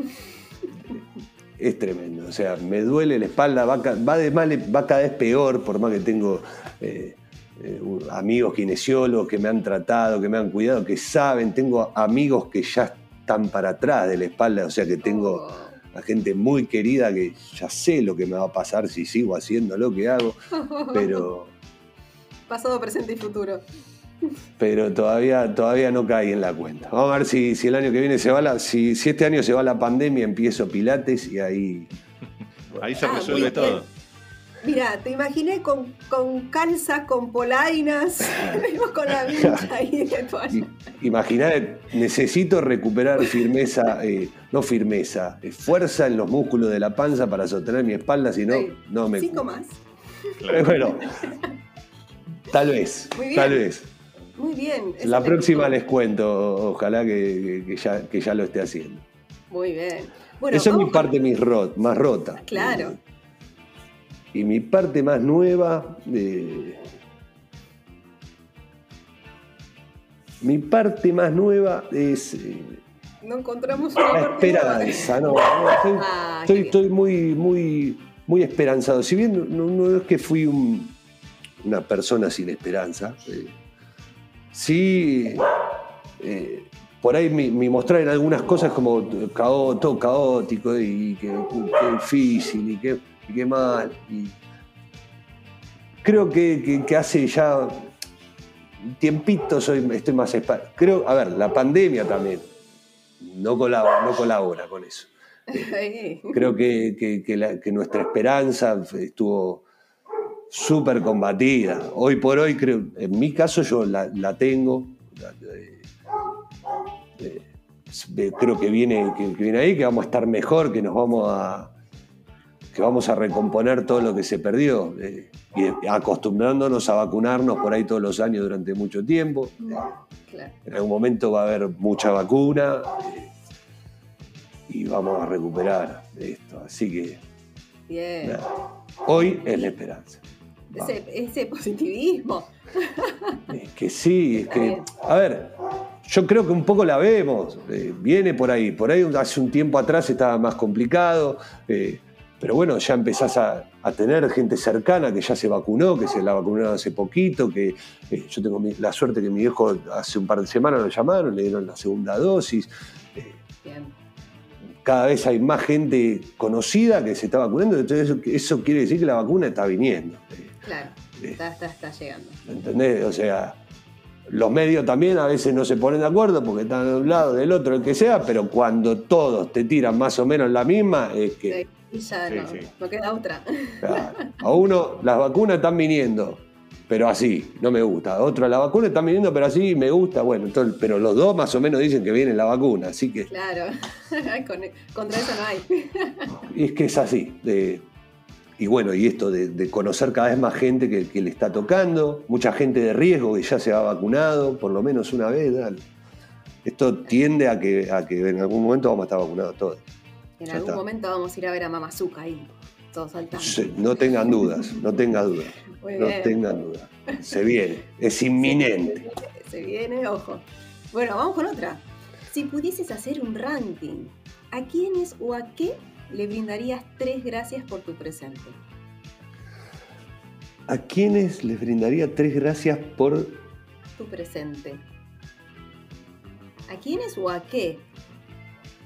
Es tremendo. O sea, me duele la espalda, va, va de mal, va cada vez peor, por más que tengo eh, eh, amigos kinesiólogos que me han tratado, que me han cuidado, que saben, tengo amigos que ya están para atrás de la espalda, o sea que tengo Oh. A gente muy querida que ya sé lo que me va a pasar si sigo haciendo lo que hago, pero, Pasado, presente y futuro. pero todavía, todavía no caí en la cuenta. Vamos a ver si, si el año que viene se va la, si, si este año se va la pandemia, empiezo Pilates y ahí Ahí se Ah, resuelve bien. todo. Mira, te imaginé con, con calzas, con polainas, con la vincha ahí de toalla. I- Imaginá, necesito recuperar firmeza, eh, no firmeza, eh, fuerza en los músculos de la panza para sostener mi espalda, si no, Sí. no me. Cinco más. Eh, Bueno, tal vez, Muy bien. tal vez. Muy bien. La próxima les cuento, ojalá que, que ya, que ya lo esté haciendo. Muy bien. Bueno, Eso es mi parte mis ro- más rota. Claro. Y mi parte más nueva. eh, mi parte más nueva es. eh, No encontramos una La parte nueva. esperanza, no. no, estoy, Ah, estoy, muy, muy, muy esperanzado. Si bien no, no es que fui un- una persona sin esperanza, eh, sí, eh, por ahí mi, mi mostrar en algunas cosas como cao- todo caótico y que, que difícil y que, y que mal. y creo que, que- que hace ya un tiempito soy, estoy más... Creo, a ver, la pandemia también no colabora, no colabora con eso. Creo que, que- que la- que nuestra esperanza estuvo súper combatida. Hoy por hoy, creo, en mi caso yo la, la tengo. Eh, eh, eh, creo que viene, que, que viene ahí, que vamos a estar mejor, que nos vamos a que vamos a recomponer todo lo que se perdió eh, y acostumbrándonos a vacunarnos por ahí todos los años durante mucho tiempo. Claro. En algún momento va a haber mucha vacuna eh, y vamos a recuperar esto. Así que Bien. nada, hoy es la esperanza. Ese, ese positivismo. Es que sí, es que, a ver, yo creo que un poco la vemos, eh, viene por ahí, por ahí hace un tiempo atrás estaba más complicado, eh, pero bueno, ya empezás a, a tener gente cercana que ya se vacunó, que se la vacunaron hace poquito, que eh, yo tengo mi- la suerte que mi viejo hace un par de semanas lo llamaron, le dieron la segunda dosis, Bien. cada vez hay más gente conocida que se está vacunando, entonces eso, eso quiere decir que la vacuna está viniendo. eh. Claro. Está, está, está llegando. ¿Entendés? O sea, los medios también a veces no se ponen de acuerdo porque están de un lado, del otro, el que sea, pero cuando todos te tiran más o menos la misma, es que Y ya Sí, no, sí. no queda otra. claro, a uno las vacunas están viniendo, pero así, no me gusta. A otro, las vacunas están viniendo, pero así, me gusta. Bueno, entonces, pero los dos más o menos dicen que viene la vacuna, así que Claro. Con- contra eso no hay. y es que es así. de- y bueno, y esto de, de conocer cada vez más gente que, que le está tocando, mucha gente de riesgo que ya se ha vacunado, por lo menos una vez. dale. Esto tiende a que, a que en algún momento vamos a estar vacunados todos. En Ya algún está. momento vamos a ir a ver a Mamazuca ahí, todos saltando. Se- No tengan dudas, no tengan dudas, no tengan dudas. Se viene, es inminente. Se viene, ojo. Bueno, vamos con otra. Si pudieses hacer un ranking, ¿a quiénes o a qué le brindarías tres gracias por tu presente? ¿A quiénes les brindaría tres gracias por Tu presente. ¿A quiénes o a qué?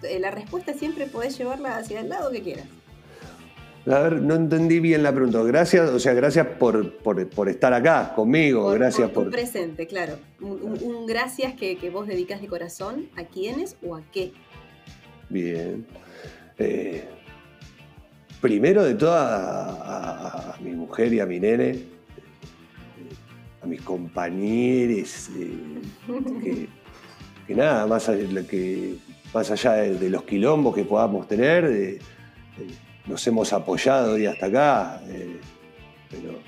Eh, La respuesta siempre podés llevarla hacia el lado que quieras. A ver, no entendí bien la pregunta. Gracias, o sea, gracias por, por- por estar acá conmigo, gracias por presente, claro. Un, gracias que, que vos dedicas de corazón, ¿a quiénes o a qué? Bien. Eh, primero de todo a, a- a mi mujer y a mi nene, a mis compañeros, eh, que, que nada, más que, más allá de, de los quilombos que podamos tener, eh, eh, nos hemos apoyado y hasta acá, eh, pero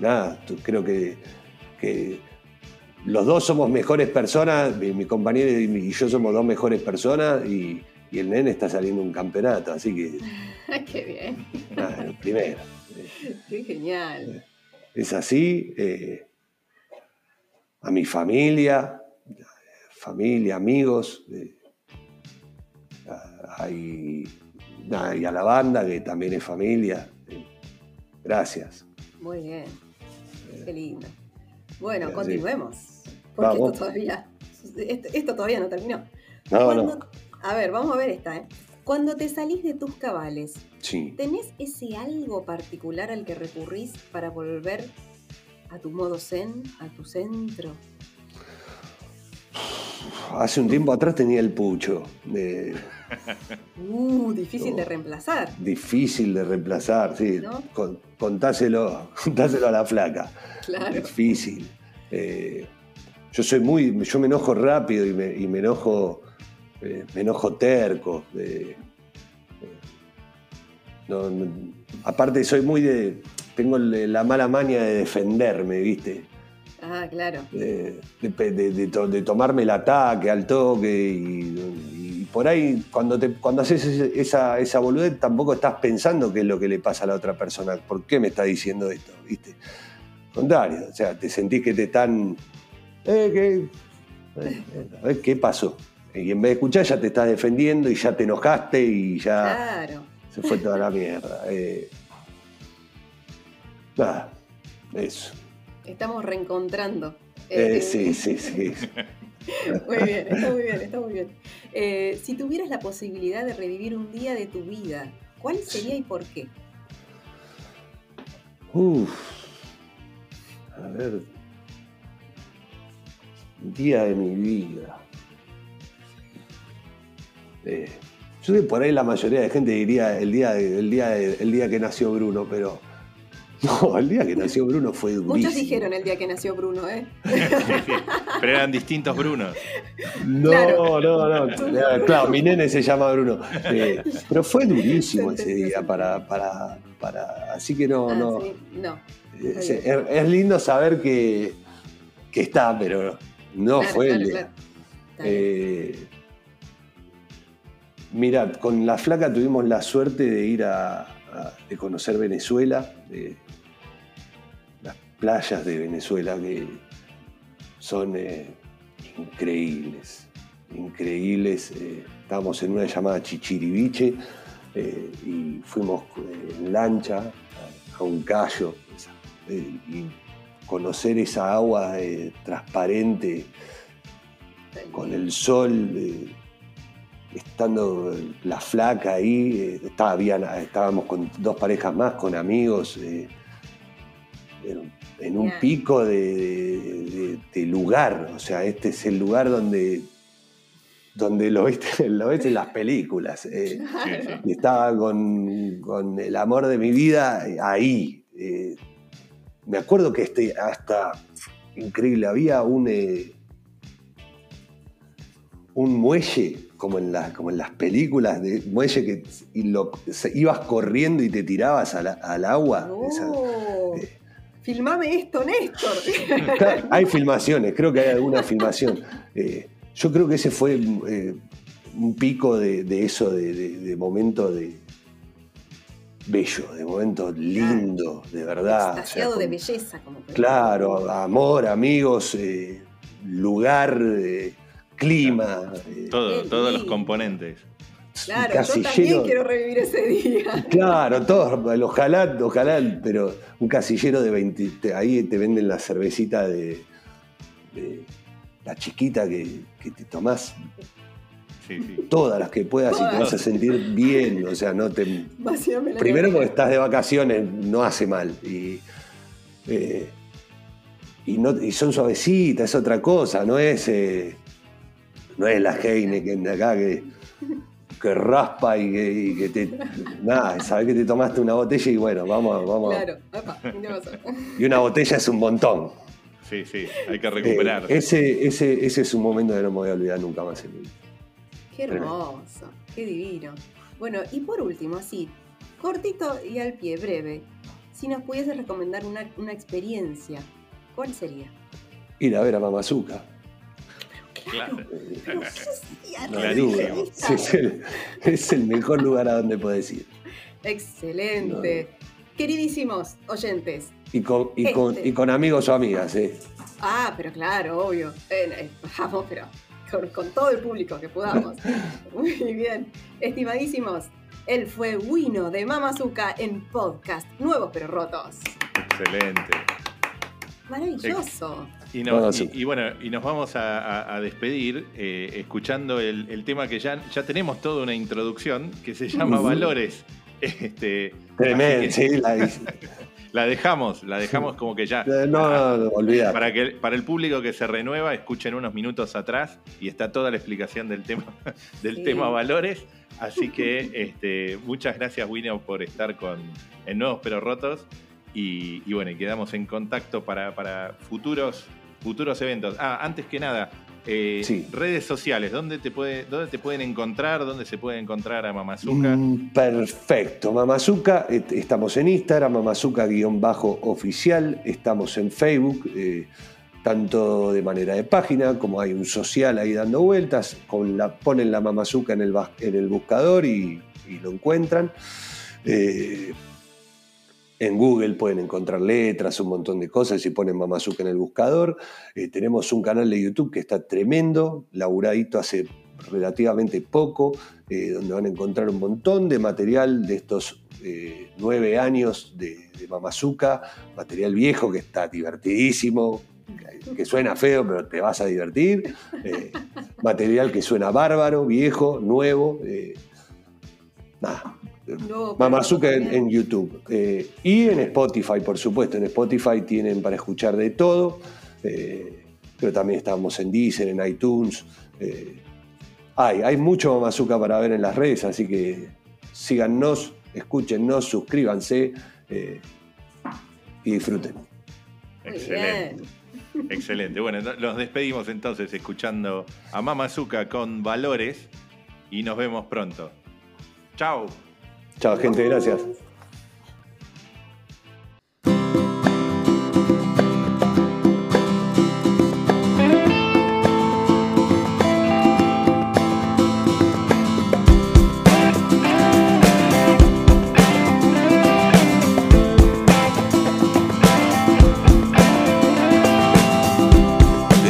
nada, creo que, que los dos somos mejores personas, mi, mi compañero y, mi- y yo somos dos mejores personas y, y el nene está saliendo un campeonato, así que ¡Qué bien! nada, primero. Eh, ¡Qué genial! Es así, eh, a mi familia, familia, amigos, eh, y, nada, y a la banda que también es familia. eh, gracias. Muy bien. Qué lindo. Bueno, continuemos. Porque Vamos. esto todavía, esto, esto todavía no terminó. No, Cuando- no. A ver, vamos a ver esta, ¿eh? Cuando te salís de tus cabales, Sí. ¿tenés ese algo particular al que recurrís para volver a tu modo zen, a tu centro? Hace un tiempo atrás tenía el pucho. de- Uh, difícil de reemplazar. difícil de reemplazar, sí. ¿No? Con- contáselo, contáselo a la flaca. Claro. Difícil. Eh, yo soy muy. Yo me enojo rápido y me, y me enojo. eh, me enojo terco. eh, no- no- aparte, soy muy de. Tengo la mala maña de defenderme, ¿viste? Ah, claro. de, de- de- de to- de tomarme el ataque al toque y, y por ahí cuando, te, cuando haces esa, esa boludez tampoco estás pensando qué es lo que le pasa a la otra persona, por qué me está diciendo esto, ¿viste? Contrario, o sea, te sentís que te están... Eh, ¿qué? Eh, a ver, ¿Qué pasó? Y en vez de escuchar ya te estás defendiendo y ya te enojaste y ya Claro. se fue toda la mierda. Eh, nada, eso. Estamos reencontrando. Eh, Eh, sí, sí, sí. Muy bien, está muy bien, está muy bien. Eh, si tuvieras la posibilidad de revivir un día de tu vida, ¿cuál sería y por qué? Uf. A ver. Día de mi vida. Eh, yo sé que por ahí la mayoría de gente diría el día, el día, el día que nació Bruno, pero No, el día que nació Bruno fue durísimo. Muchos dijeron el día que nació Bruno, ¿eh? Pero eran distintos Brunos. No, Claro. no, no. Eh, Claro, mi nene se llama Bruno. Eh, pero fue durísimo Se ese día para, para, para. Así que no, Ah, no. sí, no. Es, bien. es- es lindo saber que, que está, pero no Claro, fue claro, el día. Eh, mirad, con la flaca tuvimos la suerte de ir a, a- de conocer Venezuela, las playas de Venezuela que son eh, increíbles, increíbles. eh, estábamos en una llamada Chichiriviche eh, y fuimos en lancha a, un callo y conocer esa agua transparente con el sol, estando la flaca ahí, eh, estaba bien, estábamos con dos parejas más, con amigos, eh, en, en un Bien. pico de, de- de- de lugar, o sea, este es el lugar donde, donde lo viste, lo ves en las películas. eh, estaba con, con el amor de mi vida ahí. eh, me acuerdo que este, hasta, increíble, había un, un muelle, como en, la- como en las películas, de muelle que y lo, se- ibas corriendo y te tirabas la- al agua. Esa- No. eh. Filmame esto, Néstor. Claro, hay filmaciones, creo que hay alguna filmación. Eh, yo creo que ese fue eh, un pico de, de eso, de, de- de momento de bello, de momento lindo, de verdad. o sea, de belleza, como Claro, amor, amigos, lugar, clima. eh, Todo, todos los componentes. Claro, casi yo también lleno- quiero revivir ese día. Claro, todos, ojalá, ojalá, pero un casillero de 20, te- ahí te venden la cervecita de, de la chiquita que, que te tomás Sí, sí. todas las que puedas y te Todas. vas a sentir bien, o sea, no te... Primero porque estás de vacaciones, no hace mal. Y, eh, y, no, y son suavecitas, es otra cosa, no es, eh, no es la Heineken de acá que, que raspa y que, y que te. Nada, sabes que te tomaste una botella y bueno, vamos, vamos. Claro, Epa, ¿qué pasó? Y una botella es un montón. Sí, sí. Hay que Eh, recuperar. ese, ese, ese es un momento que no me voy a olvidar nunca más en mi vida. Qué hermoso, qué divino. Bueno, y por último, así, cortito y al pie, breve, si nos pudiese recomendar una, una experiencia, ¿cuál sería? Ir a ver a Mamazuka. Claro. Pero. Es el, es el mejor lugar a donde puedes ir. Excelente. Queridísimos oyentes. Y con, y, con, Este. y con amigos o amigas, ¿eh? Ah, pero claro, obvio. Eh, eh, vamos, pero con, con todo el público que podamos. Muy bien. Estimadísimos, él fue Wino de Mamazuka en podcast Nuevos pero Rotos. Excelente. Maravilloso. Y, nos- Bueno, sí. y- y bueno, y nos vamos a, a- a despedir eh, escuchando el, el tema que ya, ya tenemos toda una introducción que se llama. Valores. Este, Tremendo, que sí. La, La dejamos, la dejamos como que ya. no, no, no, olvidate. Para, que, para el público que se renueva, escuchen unos minutos atrás y está toda la explicación del tema, del Sí. tema valores. Así que este, muchas gracias, Wino, por estar con en Nuevos Pero Rotos. Y, y bueno, y quedamos en contacto para, para futuros, futuros eventos. Ah, antes que nada, eh, Sí. redes sociales, ¿dónde te, puede, ¿dónde te pueden encontrar? ¿Dónde se puede encontrar a Mamazuka? Mm, Perfecto. Mamazuka, et- estamos en Instagram, Mamazuka-oficial, estamos en Facebook, eh, tanto de manera de página como hay un social ahí dando vueltas, con la, ponen la Mamazuka en el, en el buscador y, y lo encuentran. Eh, en Google pueden encontrar letras, un montón de cosas y ponen Mamazuka en el buscador. Eh, tenemos un canal de YouTube que está tremendo, laburadito hace relativamente poco, eh, donde van a encontrar un montón de material de estos eh, nueve años de, Mamazuka, material viejo que está divertidísimo, que, suena feo, pero te vas a divertir. material que suena bárbaro, viejo, nuevo. nada, No, pero Mamazuka en, YouTube. eh, y en Spotify, por supuesto. En Spotify tienen para escuchar de todo. eh, pero también estamos en Deezer, en iTunes. eh, hay, hay mucho Mamazuka para ver en las redes, así que síganos, escúchennos, suscríbanse. eh, y disfruten. Excelente. Excelente. Bueno, no- los despedimos entonces escuchando a Mama Zuka con Valores y nos vemos pronto. Chao. Chao, gente, gracias.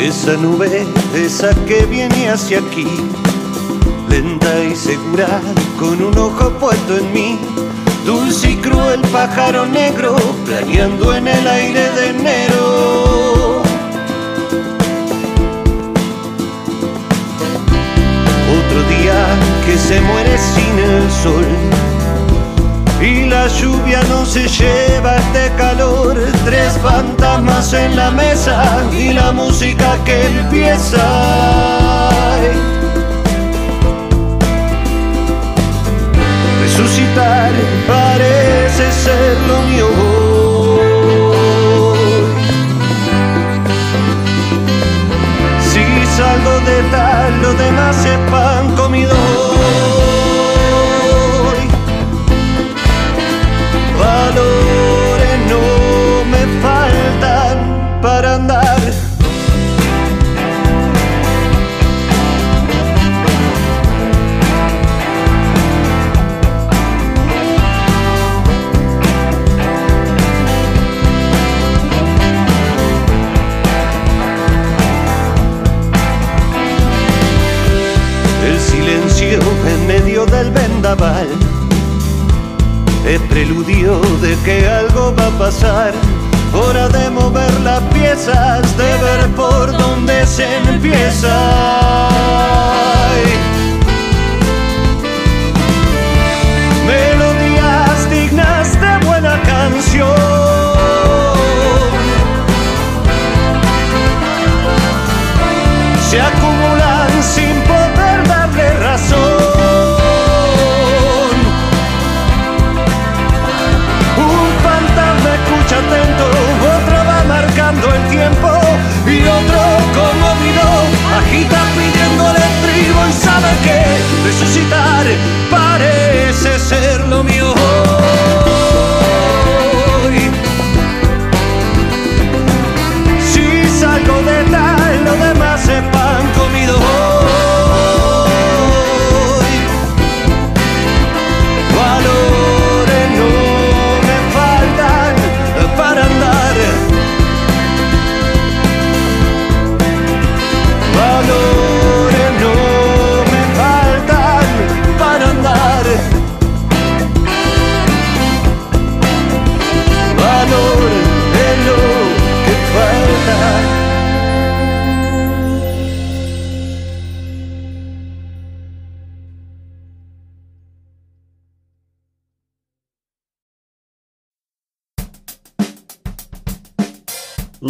Esa nube, esa que viene hacia aquí, lenta y segura, con un ojo puesto en mí. Dulce y cruel pájaro negro, planeando en el aire de enero. Otro día que se muere sin el sol. Y la lluvia no se lleva este calor, tres fantasmas en la mesa y la música que empieza. Resucitar parece ser lo mío. Si salgo de tal, los demás se pan comido. Valores no me faltan para andar. Del vendaval es preludio de que algo va a pasar. Hora de mover las piezas, de ver por dónde se empieza. Melodías dignas de buena canción.